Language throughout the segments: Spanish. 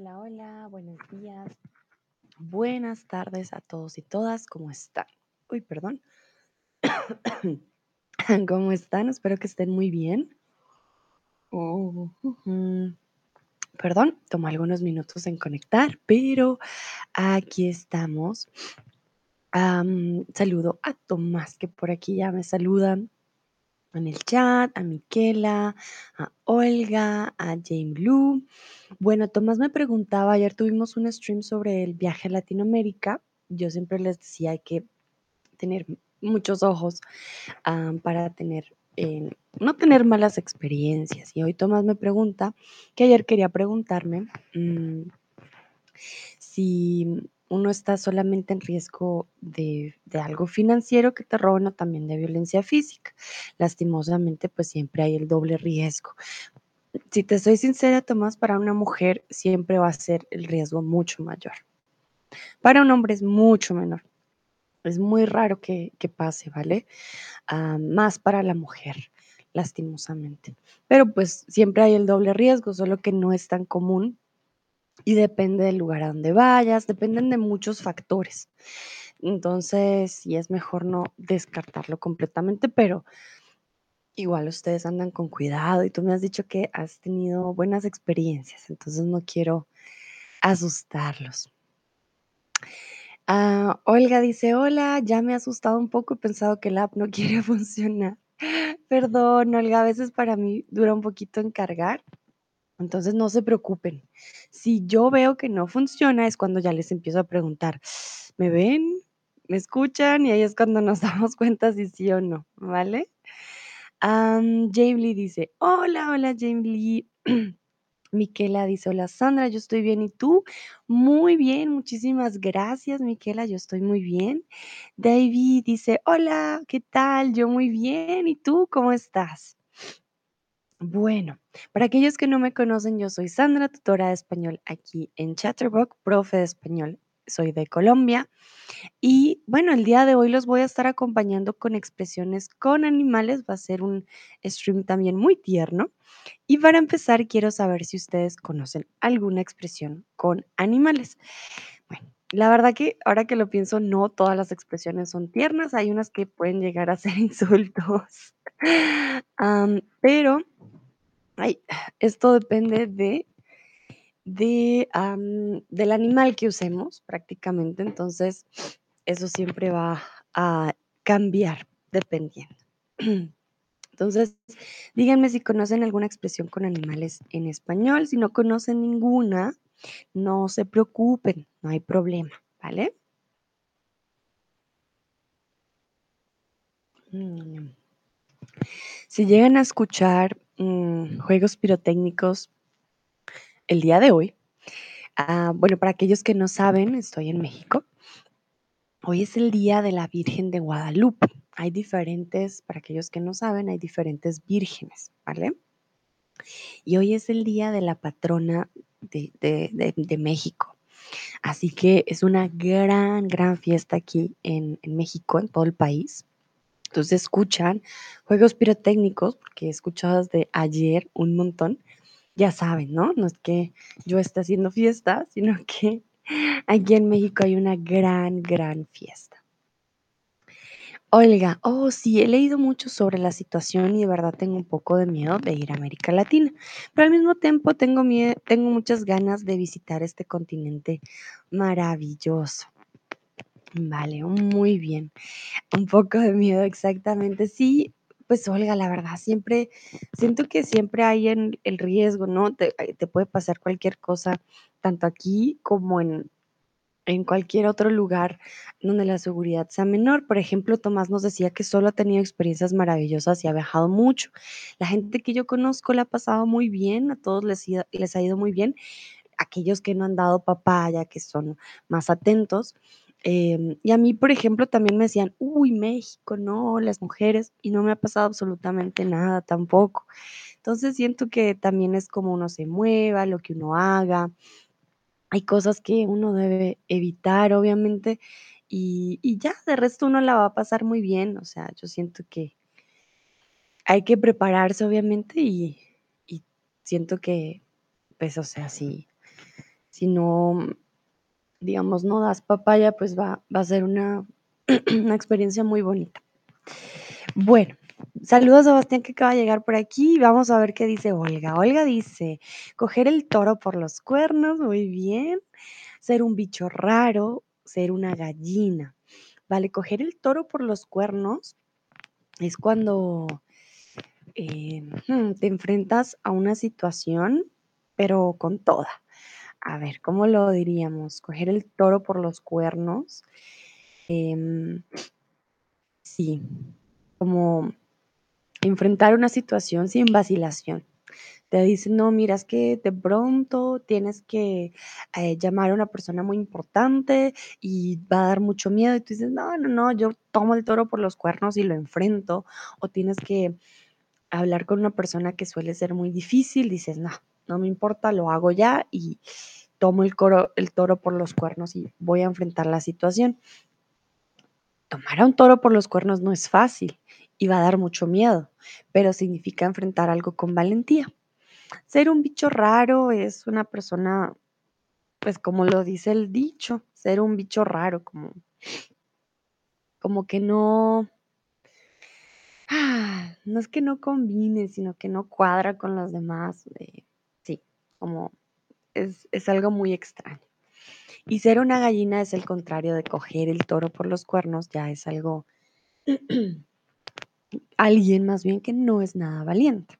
Hola, hola, buenos días, buenas tardes a todos y todas, ¿cómo están? Uy, perdón. ¿Cómo están? Espero que estén muy bien. Oh. Perdón, tomó algunos minutos en conectar, pero aquí estamos. Am, saludo a Tomás, que por aquí ya me saludan en el chat, a Miquela, a Olga, a Jane Blue. Bueno, Tomás me preguntaba, ayer tuvimos un stream sobre el viaje a Latinoamérica. Yo siempre les decía, hay que tener muchos ojos am, para tener, eh, no tener malas experiencias. Y hoy Tomás me pregunta, que ayer quería preguntarme mm, si uno está solamente en riesgo de, algo financiero que te roben o también de violencia física. Lastimosamente, pues siempre hay el doble riesgo. Si te soy sincera, Tomás, para una mujer siempre va a ser el riesgo mucho mayor. Para un hombre es mucho menor. Es muy raro que, que pase, ¿vale? Ah, más para la mujer, lastimosamente. Pero pues siempre hay el doble riesgo, solo que no es tan común y depende del lugar a donde vayas, dependen de muchos factores. Entonces, sí es mejor no descartarlo completamente, pero igual ustedes andan con cuidado y tú me has dicho que has tenido buenas experiencias, entonces no quiero asustarlos. Ah, Olga dice, hola, ya me he asustado un poco, he pensado que el app no quiere funcionar. Perdón, Olga, a veces para mí dura un poquito en cargar, entonces no se preocupen. Si yo veo que no funciona es cuando ya les empiezo a preguntar, ¿me ven? ¿Me escuchan? Y ahí es cuando nos damos cuenta si sí o no, ¿vale? Am, Jamie dice, hola, hola Jamie. Miquela dice, hola Sandra, yo estoy bien, ¿y tú? Muy bien, muchísimas gracias, Miquela, yo estoy muy bien. David dice, hola, ¿qué tal? Yo muy bien, ¿y tú cómo estás? Bueno, para aquellos que no me conocen, yo soy Sandra, tutora de español aquí en Chatterbox, profe de español. Soy de Colombia y bueno, el día de hoy los voy a estar acompañando con expresiones con animales. Va a ser un stream también muy tierno. Y para empezar, quiero saber si ustedes conocen alguna expresión con animales. La verdad que ahora que lo pienso, no todas las expresiones son tiernas. Hay unas que pueden llegar a ser insultos. Pero esto depende de, de, del animal que usemos prácticamente. Entonces, eso siempre va a cambiar dependiendo. Entonces, díganme si conocen alguna expresión con animales en español. Si no conocen ninguna, no se preocupen, no hay problema, ¿vale? Mm. Si llegan a escuchar mm, juegos pirotécnicos el día de hoy, ah, bueno, para aquellos que no saben, estoy en México. Hoy es el día de la Virgen de Guadalupe. Hay diferentes, para aquellos que no saben, hay diferentes vírgenes, ¿vale? Y hoy es el día de la patrona de, de- de- México. Así que es una gran, gran fiesta aquí en, en México, en todo el país. Entonces escuchan juegos pirotécnicos, porque he escuchado desde ayer un montón. Ya saben, ¿no? No es que yo esté haciendo fiesta, sino que aquí en México hay una gran, gran fiesta. Olga, oh sí, he leído mucho sobre la situación y de verdad tengo un poco de miedo de ir a América Latina, pero al mismo tiempo tengo, tengo muchas ganas de visitar este continente maravilloso. Vale, muy bien. Un poco de miedo, exactamente. Sí, pues Olga, la verdad, siempre, siento que siempre hay en el riesgo, ¿no? Te, te puede pasar cualquier cosa, tanto aquí como en, en cualquier otro lugar donde la seguridad sea menor. Por ejemplo, Tomás nos decía que solo ha tenido experiencias maravillosas y ha viajado mucho. La gente que yo conozco la ha pasado muy bien, a todos les, ha ido muy bien. Aquellos que no han dado papaya, que son más atentos. em, y a mí, por ejemplo, también me decían, uy, México, no, las mujeres, y no me ha pasado absolutamente nada tampoco. Entonces siento que también es como uno se mueva, lo que uno haga, hay cosas que uno debe evitar, obviamente, y, y ya, de resto uno la va a pasar muy bien. O sea, yo siento que hay que prepararse, obviamente, y, y siento que, pues, o sea, si, si no, digamos, no das papaya, pues va, va a ser una, una experiencia muy bonita. Bueno, saludos Sebastián que acaba de llegar por aquí. Vamos a ver qué dice Olga. Olga dice, coger el toro por los cuernos, muy bien. Ser un bicho raro, ser una gallina. Vale, coger el toro por los cuernos es cuando eh, hmm, te enfrentas a una situación, pero con toda. A ver, ¿cómo lo diríamos? Coger el toro por los cuernos. Em, sí, como enfrentar una situación sin vacilación. Te dicen, no, mira, es que de pronto tienes que eh, llamar a una persona muy importante y va a dar mucho miedo. Y tú dices, no, no, no, yo tomo el toro por los cuernos y lo enfrento. O tienes que hablar con una persona que suele ser muy difícil. Dices, no, no me importa, lo hago ya y tomo el, coro, el toro por los cuernos y voy a enfrentar la situación. Tomar a un toro por los cuernos no es fácil y va a dar mucho miedo, pero significa enfrentar algo con valentía. Ser un bicho raro es una persona, pues como lo dice el dicho, ser un bicho raro, como, como que no, ah, no es que no combine, sino que no cuadra con los demás. Eh, sí, como es, es algo muy extraño. Y ser una gallina es el contrario de coger el toro por los cuernos, ya es algo, alguien más bien que no es nada valiente.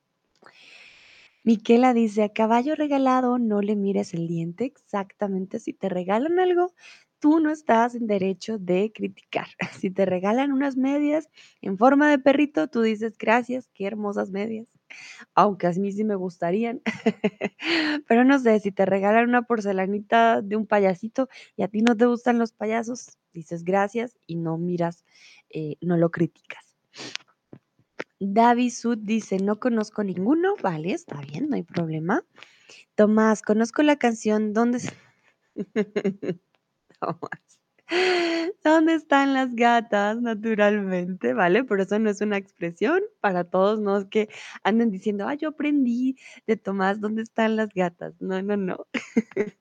Miquela dice, a caballo regalado no le mires el diente. Exactamente, si te regalan algo, tú no estás en derecho de criticar. Si te regalan unas medias en forma de perrito, tú dices, gracias, qué hermosas medias. Aunque a mí sí me gustarían. Pero no sé, si te regalan una porcelanita de un payasito y a ti no te gustan los payasos, dices gracias y no miras, eh, no lo criticas. David Sud dice, no conozco ninguno. Vale, está bien, no hay problema. Tomás, conozco la canción ¿Dónde, Tomás. ¿Dónde están las gatas? Naturalmente, ¿vale? Por eso no es una expresión para todos, no que anden diciendo, ah, yo aprendí de Tomás, ¿dónde están las gatas? No, no, no.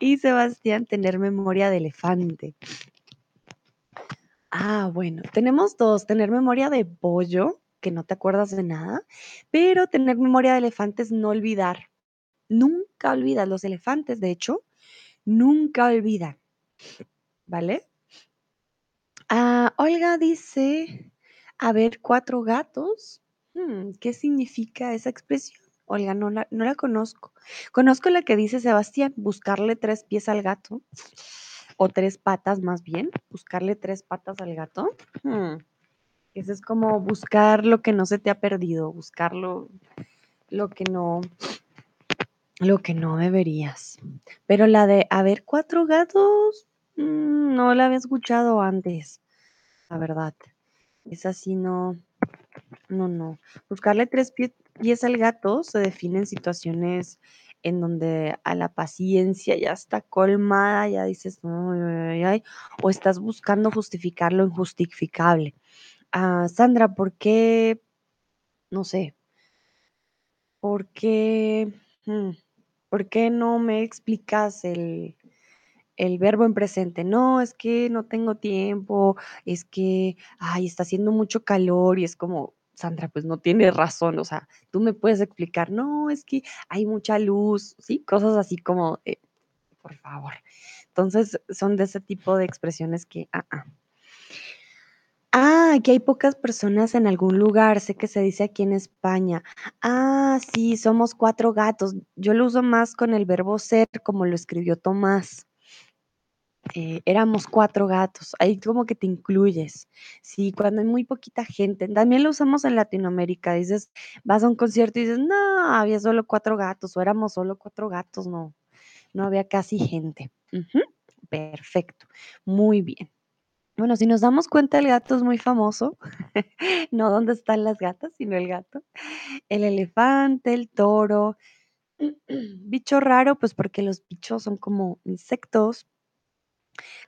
y Sebastián, tener memoria de elefante. Ah, bueno, tenemos dos, tener memoria de pollo que no te acuerdas de nada, pero tener memoria de elefantes no olvidar. Nunca olvidas. Los elefantes, de hecho, nunca olvidan. ¿Vale? Ah, Olga dice, a ver, cuatro gatos. Hmm, ¿Qué significa esa expresión? Olga, no la, no la conozco. Conozco la que dice Sebastián, buscarle tres pies al gato, o tres patas más bien, buscarle tres patas al gato. Hmm. Eso es como buscar lo que no se te ha perdido, buscar lo, que no, lo que no deberías. Pero la de haber cuatro gatos, mm, no la había escuchado antes, la verdad. Es así, no, no, no. Buscarle tres pies al gato se define en situaciones en donde a la paciencia ya está colmada, ya dices, o estás buscando justificar lo injustificable. Ah, Sandra, ¿por qué? No sé. ¿Por qué? Mm, ¿por qué no me explicas el, el verbo en presente? No, es que no tengo tiempo, es que, ay, está haciendo mucho calor y es como, Sandra, pues no tienes razón, o sea, tú me puedes explicar, no, es que hay mucha luz, ¿sí? Cosas así como, por favor. Entonces, son de ese tipo de expresiones que, ah, ah. Ah, que hay pocas personas en algún lugar, sé que se dice aquí en España. Ah, sí, somos cuatro gatos. Yo lo uso más con el verbo ser, como lo escribió Tomás. Eh, éramos cuatro gatos, ahí como que te incluyes. Sí, cuando hay muy poquita gente, también lo usamos en Latinoamérica, dices, vas a un concierto y dices, no, había solo cuatro gatos, o éramos solo cuatro gatos, no, no había casi gente. Perfecto, muy bien. Bueno, si nos damos cuenta, el gato es muy famoso. No dónde están las gatas, sino el gato. El elefante, el toro. Bicho raro, pues porque los bichos son como insectos.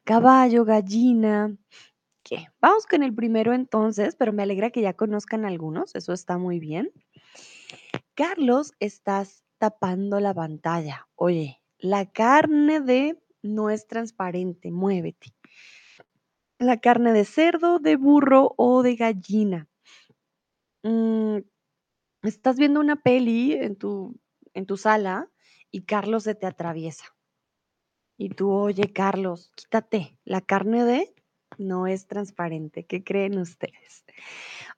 Caballo, gallina. ¿Qué? Vamos con el primero entonces, pero me alegra que ya conozcan algunos, eso está muy bien. Carlos, estás tapando la pantalla. Oye, La carne de no es transparente, muévete. La carne de cerdo, de burro o de gallina. Mm, estás viendo una peli en tu, en tu sala y Carlos se te atraviesa. Y tú, oye, Carlos, quítate, la carne de no es transparente. ¿Qué creen ustedes?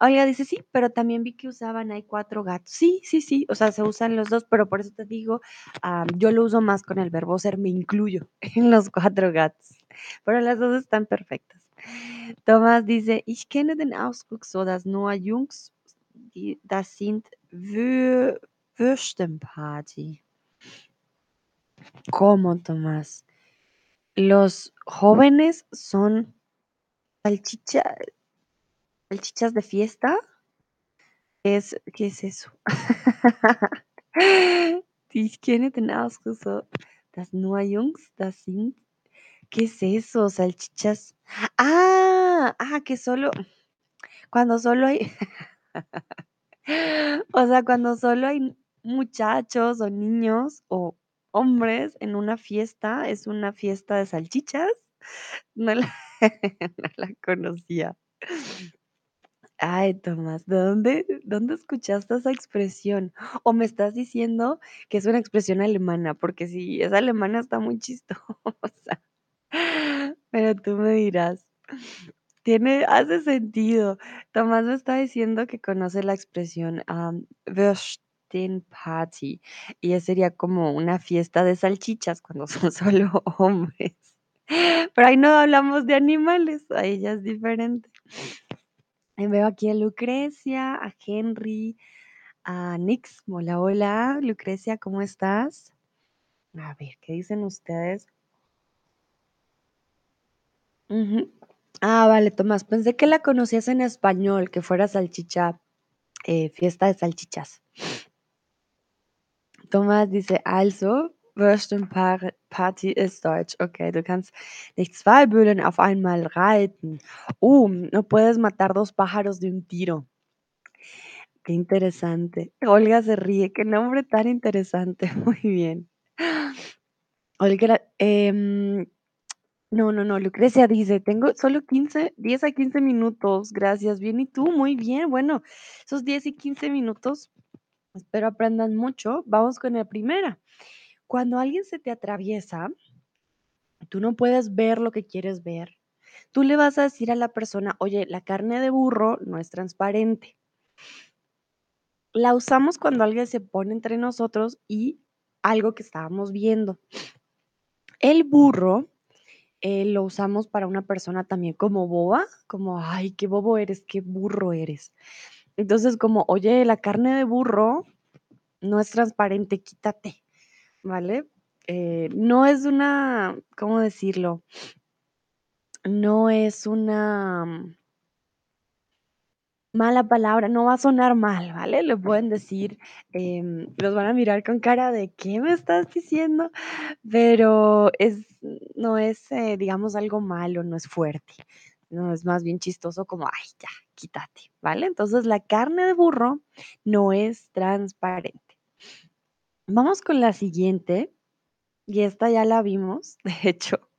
Oiga, dice, sí, pero también vi que usaban, hay cuatro gatos. Sí, sí, sí, o sea, se usan los dos, pero por eso te digo, yo lo uso más con el verbo ser, me incluyo en los cuatro gatos. Pero las dos están perfectas. Tomás dice, ich kenne den Ausdruck so, dass nur Jungs, die, das sind Wür Würstenparty. ¿Cómo, Tomás? Los jóvenes son salchicha, de fiesta. Es, ¿Qué es eso? Ich kenne den Ausdruck so, dass nur Jungs das sind. ¿Qué es eso? Salchichas. Ah, ah, que solo, cuando solo hay, o sea, cuando solo hay muchachos o niños o hombres en una fiesta, es una fiesta de salchichas. No la, no la conocía. Ay, Tomás, ¿de dónde, dónde escuchaste esa expresión? ¿O me estás diciendo que es una expresión alemana? Porque si es alemana está muy chistosa. Pero tú me dirás, tiene, hace sentido. Tomás me está diciendo que conoce la expresión um, Würstchenparty y esa sería como una fiesta de salchichas cuando son solo hombres. Pero ahí no hablamos de animales, ahí ya es diferente. Y veo aquí a Lucrecia, a Henry, a Nix. Hola, hola, Lucrecia, ¿cómo estás? A ver, ¿qué dicen ustedes? Ah, vale, Tomás, pensé que la conocías en español, que fuera salchicha, eh, fiesta de salchichas. Tomás dice, also, Würstenparty ist Deutsch. Okay, du kannst nicht zwei Böhlen auf einmal reiten. Uh, no puedes matar dos pájaros de un tiro. Qué interesante. Olga se ríe, qué nombre tan interesante. Muy bien. Olga, em, no, no, no, Lucrecia dice, tengo solo 15, 10 a 15 minutos, gracias. Bien, ¿y tú? Muy bien. Bueno, esos 10 y 15 minutos, espero aprendan mucho. Vamos con la primera. Cuando alguien se te atraviesa, tú no puedes ver lo que quieres ver. Tú le vas a decir a la persona, oye, la carne de burro no es transparente. La usamos cuando alguien se pone entre nosotros y algo que estábamos viendo. El burro eh, lo usamos para una persona también como boba, como, ay, qué bobo eres, qué burro eres. Entonces, como, oye, la carne de burro no es transparente, quítate, ¿vale? Eh, no es una, ¿cómo decirlo? No es una mala palabra, no va a sonar mal, ¿vale? Le pueden decir, em, los van a mirar con cara de, ¿qué me estás diciendo? Pero es, no es, eh, digamos, algo malo, no es fuerte, no es más bien chistoso como, ay, ya, quítate, ¿vale? Entonces la carne de burro no es transparente. Vamos con la siguiente, y esta ya la vimos, de hecho,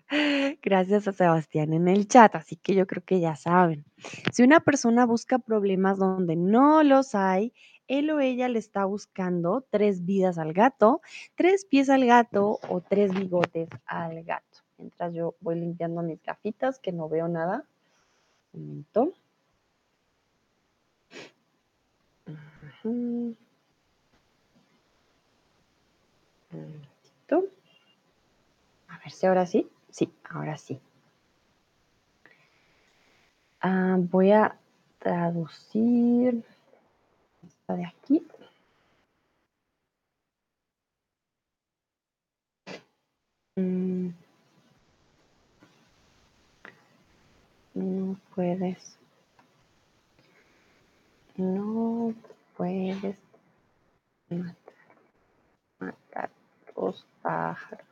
gracias a Sebastián en el chat, así que yo creo que ya saben. Si una persona busca problemas donde no los hay, él o ella le está buscando tres vidas al gato, tres pies al gato o tres bigotes al gato. Mientras yo voy limpiando mis gafitas que no veo nada. Un momento. Un momentito. A ver si ahora sí. Sí, ahora sí. Ah, voy a traducir esta de aquí. Mm. No puedes. No puedes matar, matar dos pájaros.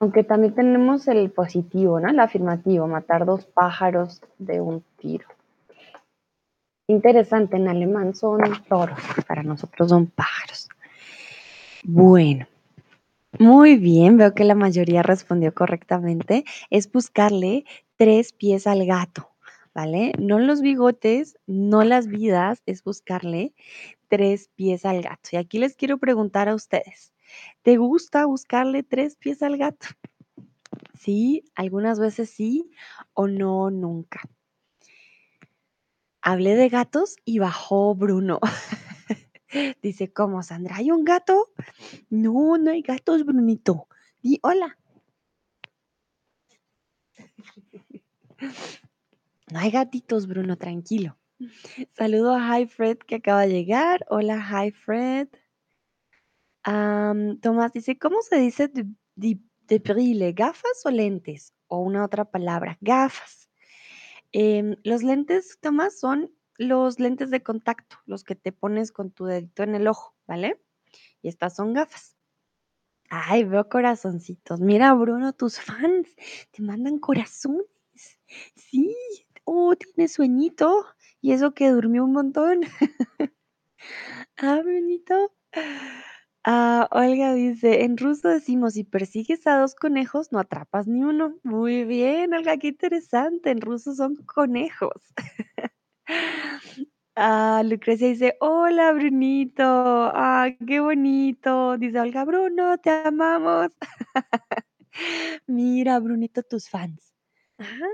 Aunque también tenemos el positivo, ¿no? El afirmativo, matar dos pájaros de un tiro. Interesante, en alemán son toros, para nosotros son pájaros. Bueno, muy bien, veo que la mayoría respondió correctamente. Es buscarle tres pies al gato, ¿vale? No los bigotes, no las vidas, es buscarle tres pies al gato. Y aquí les quiero preguntar a ustedes, ¿te gusta buscarle tres pies al gato? Sí, algunas veces sí o no, nunca. Hablé de gatos y bajó Bruno. Dice, ¿cómo, Sandra? ¿Hay un gato? No, no hay gatos, Brunito. Di hola. No hay gatitos, Bruno, tranquilo. Saludo a Hi Fred que acaba de llegar. Hola, Hi Fred. Tomás dice, ¿cómo se dice de, de, brille? ¿Gafas o lentes? O una otra palabra, gafas. Em, los lentes, Tomás, son los lentes de contacto, los que te pones con tu dedito en el ojo, ¿vale? Y estas son gafas. Ay, veo corazoncitos. Mira, Bruno, tus fans te mandan corazones. Sí, oh, tiene sueñito. Y eso que durmió un montón. ah, Brunito. Ah, Olga dice, en ruso decimos, si persigues a dos conejos, no atrapas ni uno. Muy bien, Olga, qué interesante. En ruso son conejos. Ah, Lucrecia dice, hola Brunito, ah, qué bonito. Dice Olga, Bruno, te amamos. Mira, Brunito, tus fans. Ajá.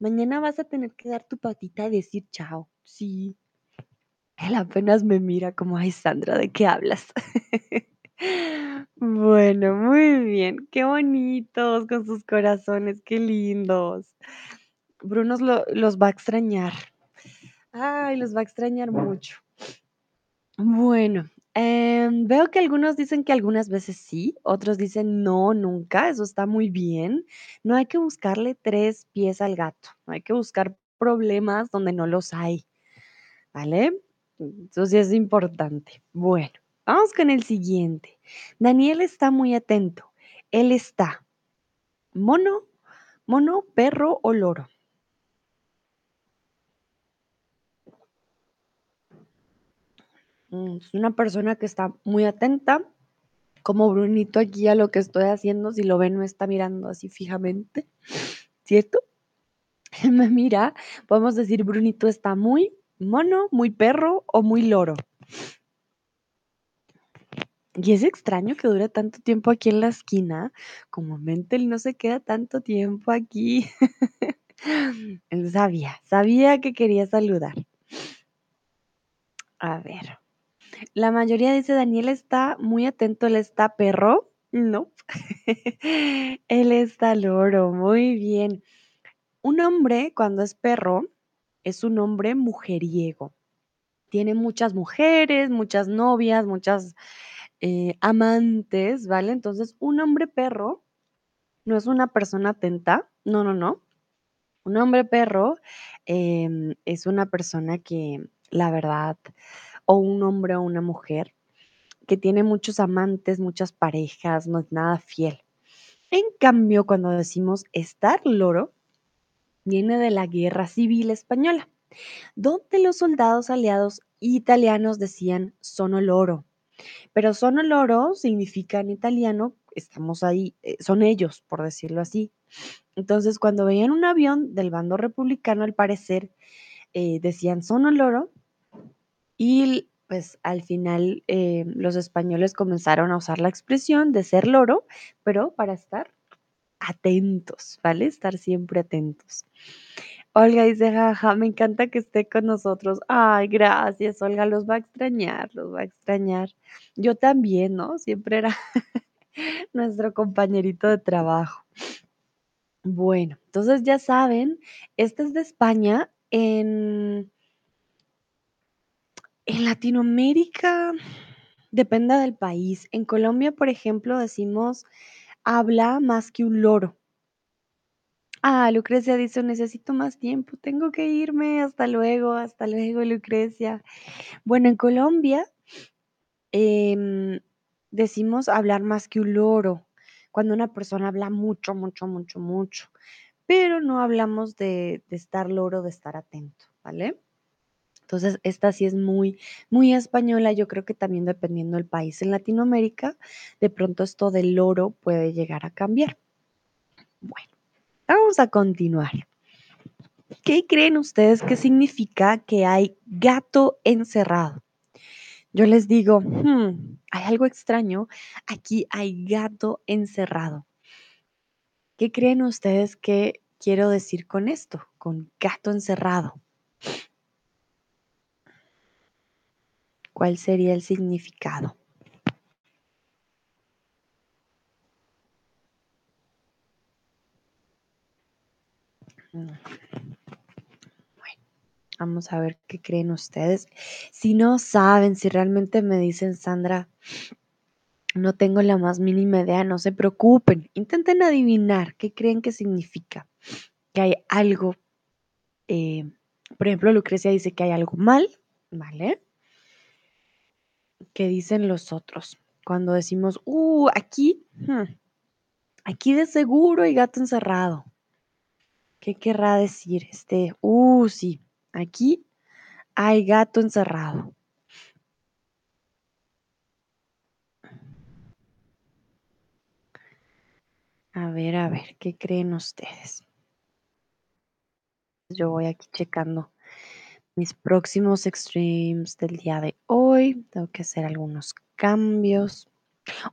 Mañana vas a tener que dar tu patita y decir chao. Sí. Él apenas me mira como, ay, Sandra, ¿de qué hablas? bueno, muy bien. Qué bonitos con sus corazones, qué lindos. Bruno los va a extrañar. Ay, los va a extrañar mucho. Bueno, em, veo que algunos dicen que algunas veces sí, otros dicen no, nunca, eso está muy bien. No hay que buscarle tres pies al gato, no hay que buscar problemas donde no los hay, ¿vale? Eso sí es importante. Bueno, vamos con el siguiente. Daniel está muy atento. Él está mono, mono, perro o loro. Es una persona que está muy atenta, como Brunito aquí a lo que estoy haciendo, si lo ven, no está mirando así fijamente, ¿cierto? Me mira, podemos decir Brunito está muy mono, muy perro o muy loro. Y es extraño que dure tanto tiempo aquí en la esquina. Comúnmente él no se queda tanto tiempo aquí. él sabía, sabía que quería saludar. A ver. La mayoría dice, Daniel está muy atento, él está perro. No, él está loro, muy bien. Un hombre cuando es perro es un hombre mujeriego. Tiene muchas mujeres, muchas novias, muchas eh, amantes, ¿vale? Entonces, un hombre perro no es una persona atenta, no, no, no. Un hombre perro em, es una persona que, la verdad, o un hombre o una mujer que tiene muchos amantes, muchas parejas, no es nada fiel. En cambio, cuando decimos estar loro, viene de la Guerra Civil Española, donde los soldados aliados italianos decían sono loro. Pero sono loro significa en italiano, estamos ahí, eh, son ellos, por decirlo así. Entonces, cuando veían un avión del bando republicano, al parecer, eh, decían sono loro y pues al final eh, los españoles comenzaron a usar la expresión de ser loro, pero para estar atentos, ¿vale? Estar siempre atentos. Olga dice, jaja, me encanta que esté con nosotros. Ay, gracias, Olga, los va a extrañar, los va a extrañar. Yo también, ¿no? Siempre era nuestro compañerito de trabajo. Bueno, entonces ya saben, este es de España. En en Latinoamérica depende del país. En Colombia, por ejemplo, decimos habla más que un loro. Ah, Lucrecia dice, necesito más tiempo, tengo que irme, hasta luego, hasta luego, Lucrecia. Bueno, en Colombia em, decimos hablar más que un loro, cuando una persona habla mucho, mucho, mucho, mucho, pero no hablamos de, de estar loro, de estar atento, ¿vale? Entonces, esta sí es muy, muy española. Yo creo que también dependiendo del país en Latinoamérica, de pronto esto del loro puede llegar a cambiar. Bueno, vamos a continuar. ¿Qué creen ustedes que significa que hay gato encerrado? Yo les digo, hmm, hay algo extraño. Aquí hay gato encerrado. ¿Qué creen ustedes que quiero decir con esto? Con gato encerrado. ¿Cuál sería el significado? Bueno, vamos a ver qué creen ustedes. Si no saben, si realmente me dicen, Sandra, no tengo la más mínima idea, no se preocupen. Intenten adivinar qué creen que significa. Que hay algo, eh, por ejemplo, Lucrecia dice que hay algo mal, ¿vale? ¿Qué dicen los otros? Cuando decimos, uh, aquí, hmm, aquí de seguro hay gato encerrado. ¿Qué querrá decir? Este, uh, sí, aquí hay gato encerrado. A ver, a ver, ¿qué creen ustedes? Yo voy aquí checando mis próximos streams del día de hoy. Tengo que hacer algunos cambios.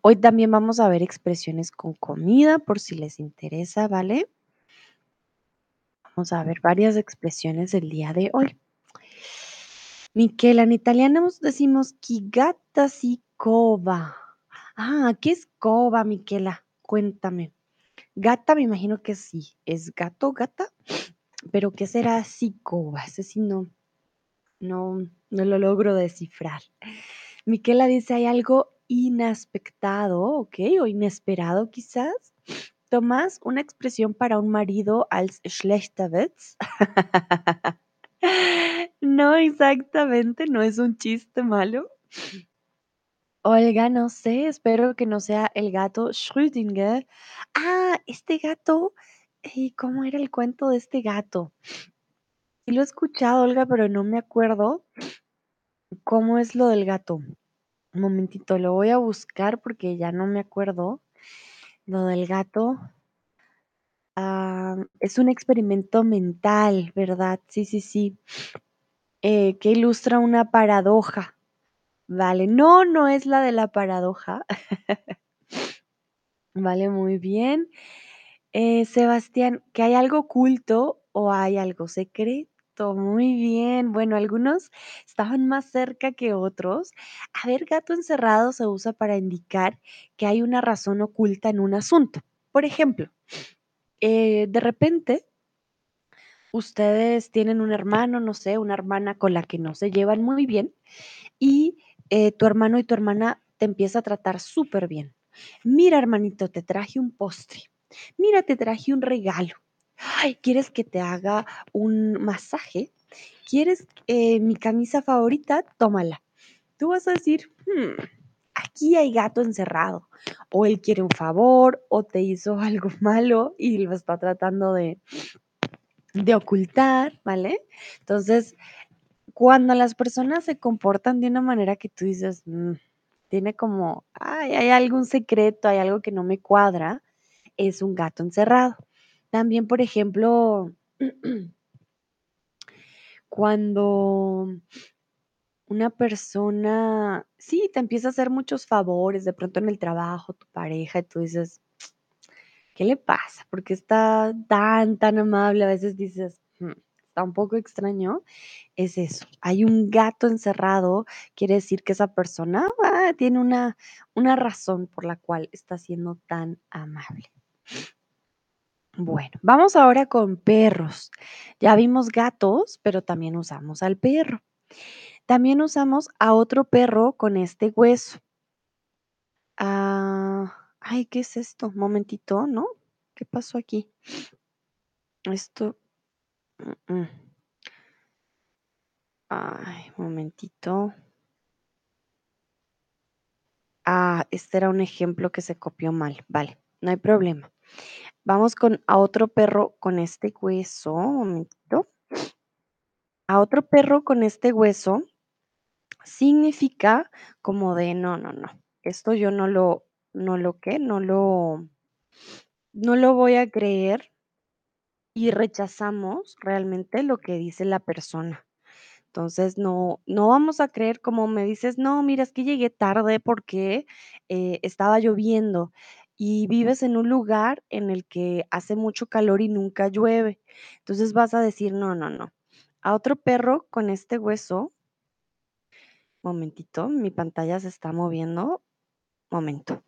Hoy también vamos a ver expresiones con comida por si les interesa, ¿vale? Vamos a ver varias expresiones del día de hoy. Miquela, en italiano decimos gata si cova. Ah, ¿qué es cova, Miquela? Cuéntame. Gata, me imagino que sí. ¿Es gato, gata? Pero ¿qué será cova? Ese sí no, no, no lo logro descifrar. Miquela dice, hay algo inaspectado, ¿ok? O inesperado quizás. Tomás, una expresión para un marido als schlechter Witz. no, exactamente, no es un chiste malo. Olga, no sé, espero que no sea el gato Schrödinger. Ah, este gato, ¿y cómo era el cuento de este gato? Sí lo he escuchado, Olga, pero no me acuerdo cómo es lo del gato. Un momentito, lo voy a buscar porque ya no me acuerdo. Lo del gato. Ah, es un experimento mental, ¿verdad? Sí, sí, sí. Eh, que ilustra una paradoja. Vale, no, no es la de la paradoja. vale, muy bien. Eh, Sebastián, ¿que hay algo oculto o hay algo secreto? Muy bien. Bueno, algunos estaban más cerca que otros. A ver, gato encerrado se usa para indicar que hay una razón oculta en un asunto. Por ejemplo, eh, de repente ustedes tienen un hermano, no sé, una hermana con la que no se llevan muy bien y eh, tu hermano y tu hermana te empieza a tratar súper bien. Mira, hermanito, te traje un postre. Mira, te traje un regalo. Ay, ¿quieres que te haga un masaje? ¿Quieres mi camisa favorita? Tómala. Tú vas a decir, hmm, aquí hay gato encerrado. O él quiere un favor, o te hizo algo malo y lo está tratando de, de ocultar, ¿vale? Entonces, cuando las personas se comportan de una manera que tú dices, "Mm, tiene como, ay, hay algún secreto, hay algo que no me cuadra, es un gato encerrado. También, por ejemplo, cuando una persona, sí, te empieza a hacer muchos favores, de pronto en el trabajo, tu pareja, y tú dices, ¿qué le pasa? ¿Por qué está tan, tan amable? A veces dices, "Hmm, está un poco extraño. Es eso, hay un gato encerrado, quiere decir que esa persona ah, tiene una, una razón por la cual está siendo tan amable. Bueno, vamos ahora con perros. Ya vimos gatos, pero también usamos al perro. También usamos a otro perro con este hueso. Ah, ay, ¿qué es esto? Momentito, ¿no? ¿Qué pasó aquí? Esto. mm. Ay, momentito. Ah, este era un ejemplo que se copió mal. Vale, no hay problema. Vamos con a otro perro con este hueso. Un momentito. A otro perro con este hueso significa como de no, no, no, esto yo no lo no lo, ¿qué? No lo no lo voy a creer y rechazamos realmente lo que dice la persona. Entonces, no no vamos a creer como me dices: "No, mira, es que llegué tarde porque, eh, estaba lloviendo", y vives en un lugar en el que hace mucho calor y nunca llueve. Entonces, vas a decir: "No, no, no". A otro perro con este hueso Momentito, mi pantalla se está moviendo. Momento.